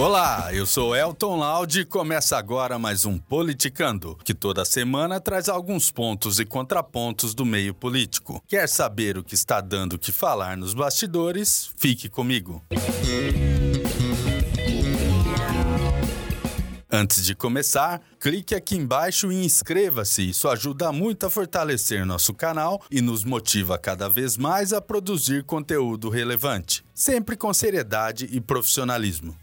Olá, eu sou Elton Laude e começa agora mais um Politicando, que toda semana traz alguns pontos e contrapontos do meio político. Quer saber o que está dando que falar nos bastidores? Fique comigo. Antes de começar, clique aqui embaixo e inscreva-se. Isso ajuda muito a fortalecer nosso canal e nos motiva cada vez mais a produzir conteúdo relevante, sempre com seriedade e profissionalismo.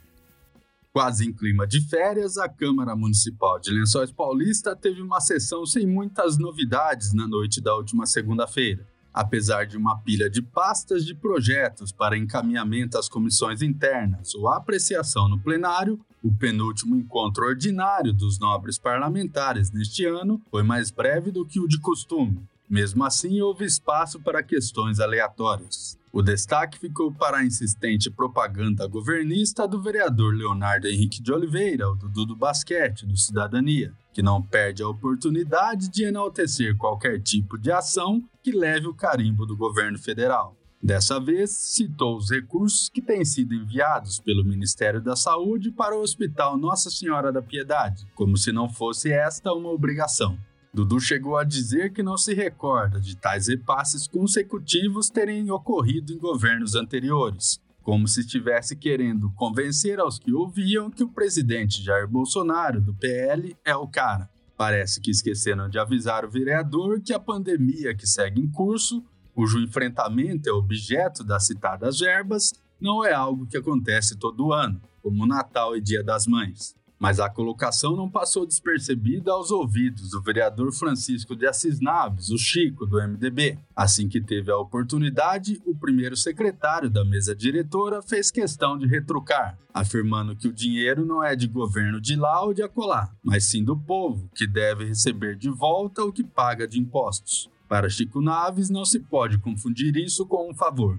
Quase em clima de férias, a Câmara Municipal de Lençóis Paulista teve uma sessão sem muitas novidades na noite da última segunda-feira. Apesar de uma pilha de pastas de projetos para encaminhamento às comissões internas ou apreciação no plenário, o penúltimo encontro ordinário dos nobres parlamentares neste ano foi mais breve do que o de costume. Mesmo assim, houve espaço para questões aleatórias. O destaque ficou para a insistente propaganda governista do vereador Leonardo Henrique de Oliveira, o Dudu do Basquete, do Cidadania, que não perde a oportunidade de enaltecer qualquer tipo de ação que leve o carimbo do governo federal. Dessa vez, citou os recursos que têm sido enviados pelo Ministério da Saúde para o Hospital Nossa Senhora da Piedade, como se não fosse esta uma obrigação. Dudu chegou a dizer que não se recorda de tais repasses consecutivos terem ocorrido em governos anteriores, como se estivesse querendo convencer aos que ouviam que o presidente Jair Bolsonaro, do PL, é o cara. Parece que esqueceram de avisar o vereador que a pandemia que segue em curso, cujo enfrentamento é objeto das citadas verbas, não é algo que acontece todo ano, como Natal e Dia das Mães. Mas a colocação não passou despercebida aos ouvidos do vereador Francisco de Assis Naves, o Chico, do MDB. Assim que teve a oportunidade, o primeiro secretário da mesa diretora fez questão de retrucar, afirmando que o dinheiro não é de governo de lá ou de acolá, mas sim do povo, que deve receber de volta o que paga de impostos. Para Chico Naves, não se pode confundir isso com um favor.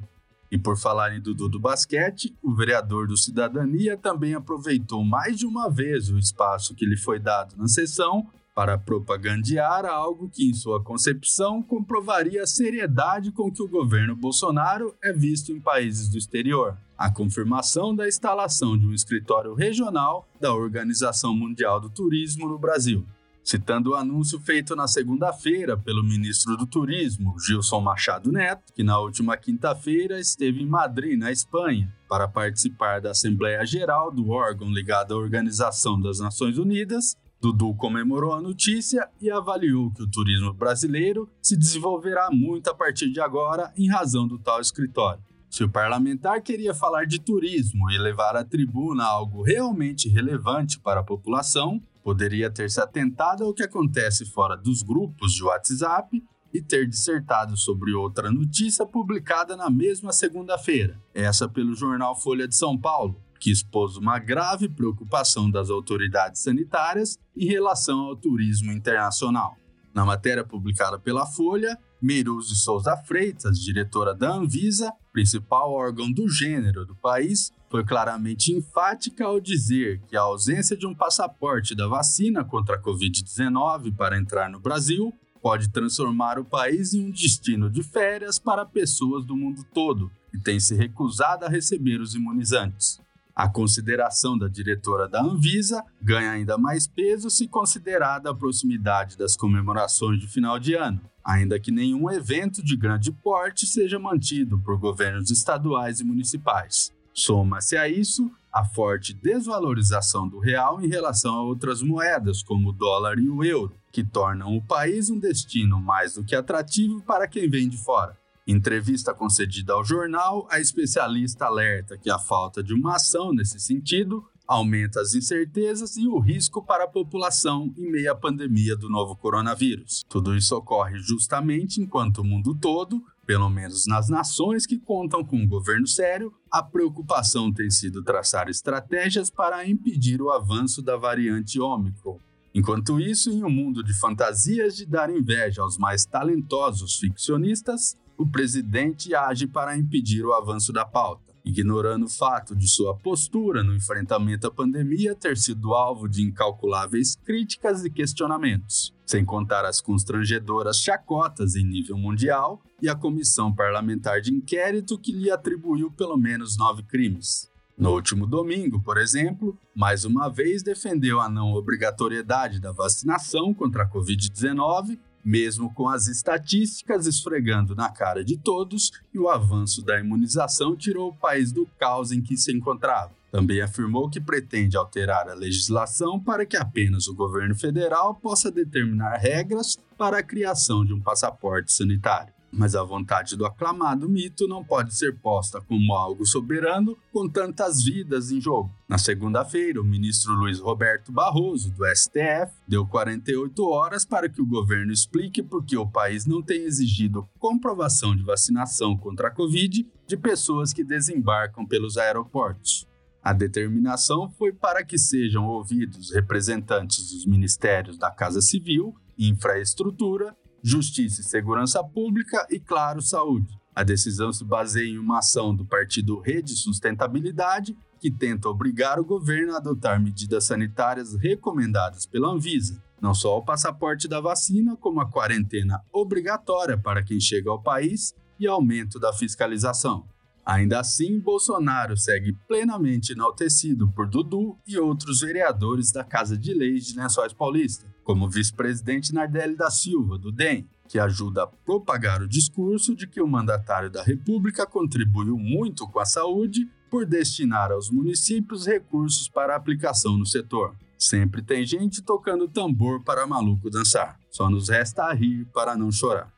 E por falar em Dudu do basquete, o vereador do Cidadania também aproveitou mais de uma vez o espaço que lhe foi dado na sessão para propagandear algo que, em sua concepção, comprovaria a seriedade com que o governo Bolsonaro é visto em países do exterior. A confirmação da instalação de um escritório regional da Organização Mundial do Turismo no Brasil citando o anúncio feito na segunda-feira pelo ministro do Turismo, Gilson Machado Neto, que na última quinta-feira esteve em Madrid, na Espanha, para participar da Assembleia Geral do órgão ligado à Organização das Nações Unidas. Dudu comemorou a notícia e avaliou que o turismo brasileiro se desenvolverá muito a partir de agora em razão do tal escritório. Se o parlamentar queria falar de turismo e levar à tribuna algo realmente relevante para a população, Poderia ter se atentado ao que acontece fora dos grupos de WhatsApp e ter dissertado sobre outra notícia publicada na mesma segunda-feira, essa pelo jornal Folha de São Paulo, que expôs uma grave preocupação das autoridades sanitárias em relação ao turismo internacional. Na matéria publicada pela Folha, Meiruz de Souza Freitas, diretora da Anvisa, principal órgão do gênero do país, foi claramente enfática ao dizer que a ausência de um passaporte da vacina contra a Covid-19 para entrar no Brasil pode transformar o país em um destino de férias para pessoas do mundo todo e tem se recusado a receber os imunizantes. A consideração da diretora da Anvisa ganha ainda mais peso se considerada a proximidade das comemorações de final de ano, ainda que nenhum evento de grande porte seja mantido por governos estaduais e municipais. Soma-se a isso a forte desvalorização do real em relação a outras moedas, como o dólar e o euro, que tornam o país um destino mais do que atrativo para quem vem de fora. Entrevista concedida ao jornal, a especialista alerta que a falta de uma ação nesse sentido aumenta as incertezas e o risco para a população em meio à pandemia do novo coronavírus. Tudo isso ocorre justamente enquanto o mundo todo pelo menos nas nações que contam com um governo sério, a preocupação tem sido traçar estratégias para impedir o avanço da variante Ômicron. Enquanto isso, em um mundo de fantasias de dar inveja aos mais talentosos ficcionistas, o presidente age para impedir o avanço da pauta. ignorando o fato de sua postura no enfrentamento à pandemia ter sido alvo de incalculáveis críticas e questionamentos, sem contar as constrangedoras chacotas em nível mundial e a comissão parlamentar de inquérito que lhe atribuiu pelo menos nove crimes. No último domingo, por exemplo, mais uma vez defendeu a não obrigatoriedade da vacinação contra a Covid-19 mesmo com as estatísticas esfregando na cara de todos e o avanço da imunização tirou o país do caos em que se encontrava. Também afirmou que pretende alterar a legislação para que apenas o governo federal possa determinar regras para a criação de um passaporte sanitário. Mas a vontade do aclamado mito não pode ser posta como algo soberano com tantas vidas em jogo. Na segunda-feira, o ministro Luiz Roberto Barroso, do STF, deu 48 horas para que o governo explique por que o país não tem exigido comprovação de vacinação contra a Covid de pessoas que desembarcam pelos aeroportos. A determinação foi para que sejam ouvidos representantes dos ministérios da Casa Civil, Infraestrutura Justiça e Segurança Pública e, claro, Saúde. A decisão se baseia em uma ação do partido Rede Sustentabilidade, que tenta obrigar o governo a adotar medidas sanitárias recomendadas pela Anvisa, não só o passaporte da vacina, como a quarentena obrigatória para quem chega ao país e aumento da fiscalização. Ainda assim, Bolsonaro segue plenamente enaltecido por Dudu e outros vereadores da Casa de Leis de Lençóis Paulista, como o vice-presidente Nardelli da Silva, do DEM, que ajuda a propagar o discurso de que o mandatário da República contribuiu muito com a saúde por destinar aos municípios recursos para aplicação no setor. Sempre tem gente tocando tambor para maluco dançar. Só nos resta rir para não chorar.